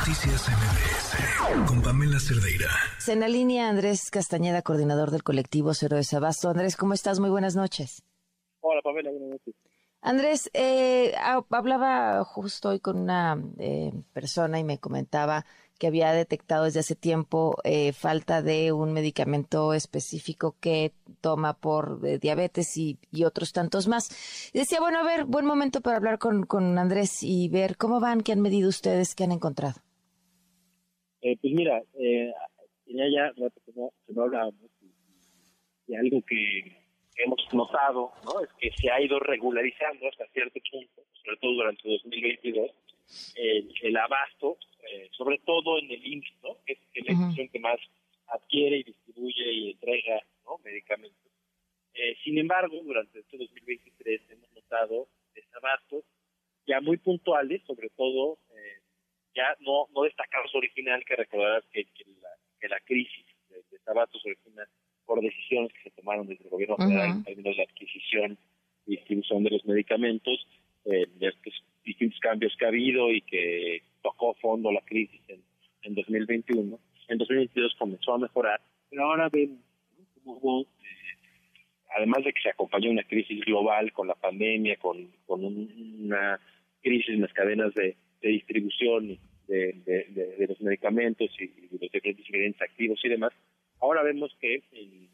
Noticias MBS con Pamela Cerdeira. En la línea Andrés Castañeda, coordinador del colectivo Cero de Sabasto. Andrés, ¿cómo estás? Muy buenas noches. Hola Pamela, buenas noches. Andrés, eh, hablaba justo hoy con una eh, persona y me comentaba que había detectado desde hace tiempo eh, falta de un medicamento específico que toma por eh, diabetes y, otros tantos más. Y decía, bueno, a ver, buen momento para hablar con, con Andrés y ver cómo van, qué han medido ustedes, qué han encontrado. Eh, pues mira, tenía ya rato que no, que no hablábamos y, algo que hemos notado ¿no? es que se ha ido regularizando hasta cierto punto, sobre todo durante 2022, el, el abasto eh, sobre todo en el IMSS, ¿no? que es la institución que más adquiere y distribuye y entrega ¿no? medicamentos. Eh, sin embargo, durante este 2023 hemos notado desabastos ya muy puntuales, sobre todo eh, ya no, no destacados original, que recordarás que, la, la crisis de desabastos original por decisiones que se tomaron desde el gobierno federal en términos de adquisición y distribución de los medicamentos, eh, estos distintos cambios que ha habido y que tocó fondo la crisis en, en 2021. En 2022 comenzó a mejorar, pero ahora vemos cómo hubo, eh, además de que se acompañó una crisis global con la pandemia, con, con una crisis en las cadenas de, distribución de, de, los medicamentos y, de los diferentes ingredientes activos y demás, ahora vemos que en,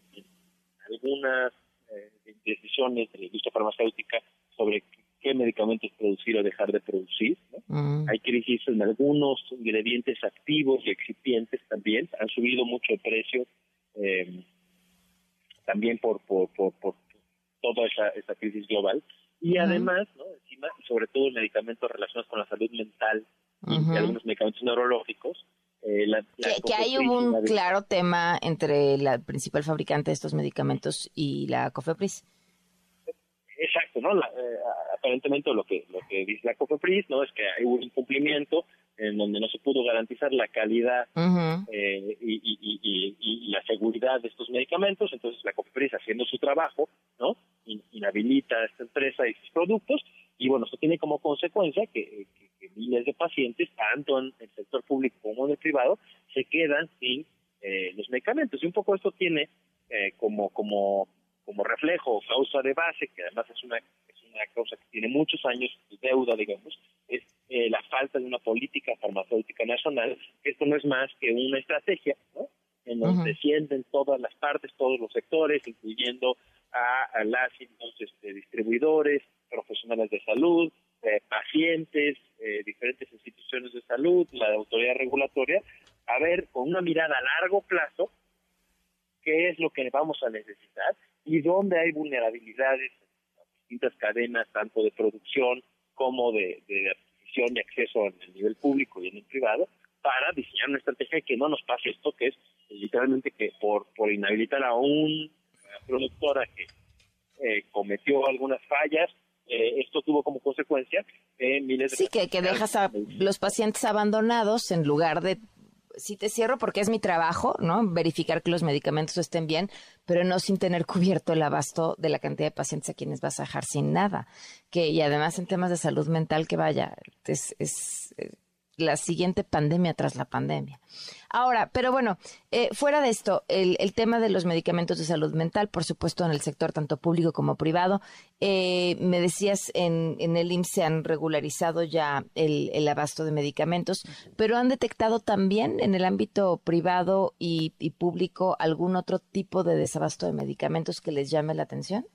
algunas eh, decisiones de la industria farmacéutica sobre qué medicamentos producir o dejar de producir. Mm. Hay crisis en algunos ingredientes activos y excipientes también, han subido mucho el precio eh, también por, por, por, toda esa, esa crisis global. Y además, ¿no? encima, sobre todo medicamentos relacionados con la salud mental y algunos medicamentos neurológicos, eh, que, hay un claro tema entre la principal fabricante de estos medicamentos y la COFEPRIS. Exacto, ¿no? Eh, aparentemente lo que lo que dice la COFEPRIS, ¿no? Es que hay un incumplimiento en donde no se pudo garantizar la calidad eh, y, la seguridad de estos medicamentos, entonces la COFEPRIS haciendo su trabajo, ¿no? inhabilita a esta empresa y sus productos y bueno, esto tiene como consecuencia que, miles de pacientes, tanto en el sector público como en el privado, se quedan sin eh, los medicamentos y un poco esto tiene como como como reflejo o causa de base, que además es una, una causa que tiene muchos años de deuda, digamos, es eh, la falta de una política farmacéutica nacional, que esto no es más que una estrategia, ¿no? En donde sienten todas las partes, todos los sectores, incluyendo a, las este, distribuidores, profesionales de salud, eh, pacientes, eh, diferentes instituciones de salud, la autoridad regulatoria, a ver con una mirada a largo plazo qué es lo que vamos a necesitar y dónde hay vulnerabilidades distintas cadenas, tanto de producción como de, adquisición y acceso en el nivel público y en el privado, para diseñar una estrategia que no nos pase esto, que es literalmente que por, por inhabilitar a una productora que eh, cometió algunas fallas, eh, esto tuvo como consecuencia eh, miles de... Sí, que, que dejas a los pacientes abandonados en lugar de sí te cierro porque es mi trabajo, ¿no? Verificar que los medicamentos estén bien, pero no sin tener cubierto el abasto de la cantidad de pacientes a quienes vas a dejar sin nada. Que, y además en temas de salud mental, que vaya, es, es eh, la siguiente pandemia tras la pandemia. Ahora, pero bueno, eh, fuera de esto, el, tema de los medicamentos de salud mental, por supuesto, en el sector tanto público como privado, eh, me decías, en, en, el IMSS se han regularizado ya el, abasto de medicamentos, pero han detectado también en el ámbito privado y, público algún otro tipo de desabasto de medicamentos que les llame la atención?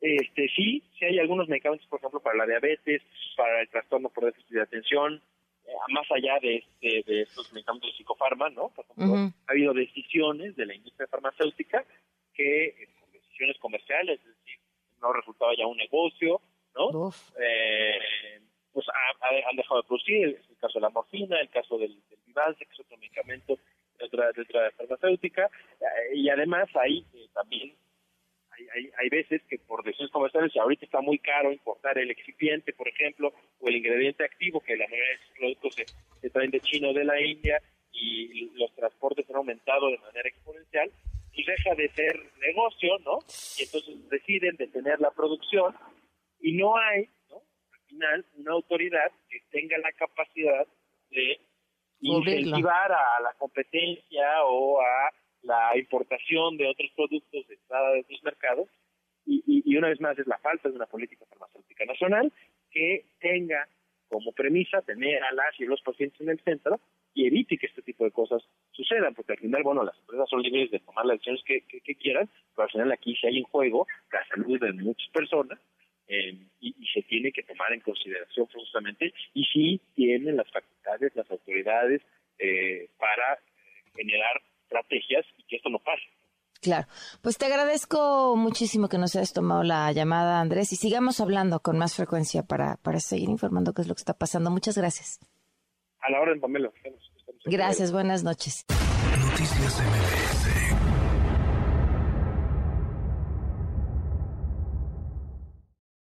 Este, sí, sí hay algunos medicamentos, por ejemplo, para la diabetes, para el trastorno por déficit de atención, más allá de, de, estos medicamentos de psicofarma, ¿no? Por ejemplo, ha habido decisiones de la industria farmacéutica que, eh, decisiones comerciales, es decir, no resultaba ya un negocio, ¿no? Eh, pues han dejado de producir, es el caso de la morfina, el caso del, del que es otro medicamento de otra, de otra farmacéutica, y además ahí también hay, hay, veces que por decisiones comerciales ahorita está muy caro importar el excipiente, por ejemplo, o el ingrediente activo, que la mayoría de esos productos se, traen de China o de la India y los transportes han aumentado de manera exponencial, y deja de ser negocio, ¿no? Y entonces deciden detener la producción y no hay, ¿no? Al final, una autoridad que tenga la capacidad de incentivar a la competencia o a la importación de otros productos de entrada de otros mercados y, y, una vez más es la falta de una política farmacéutica nacional que tenga como premisa tener a las y los pacientes en el centro y evite que este tipo de cosas sucedan, porque al final, bueno, las empresas son libres de tomar las decisiones que, quieran, pero al final aquí si hay en juego la salud de muchas personas eh, y, se tiene que tomar en consideración justamente y si tienen las facultades, las autoridades eh, para generar estrategias y que esto no pase. Claro, pues te agradezco muchísimo que nos hayas tomado la llamada, Andrés, y sigamos hablando con más frecuencia para, para seguir informando qué es lo que está pasando. Muchas gracias. A la orden, Pamela. Gracias, buenas noches. Noticias MBS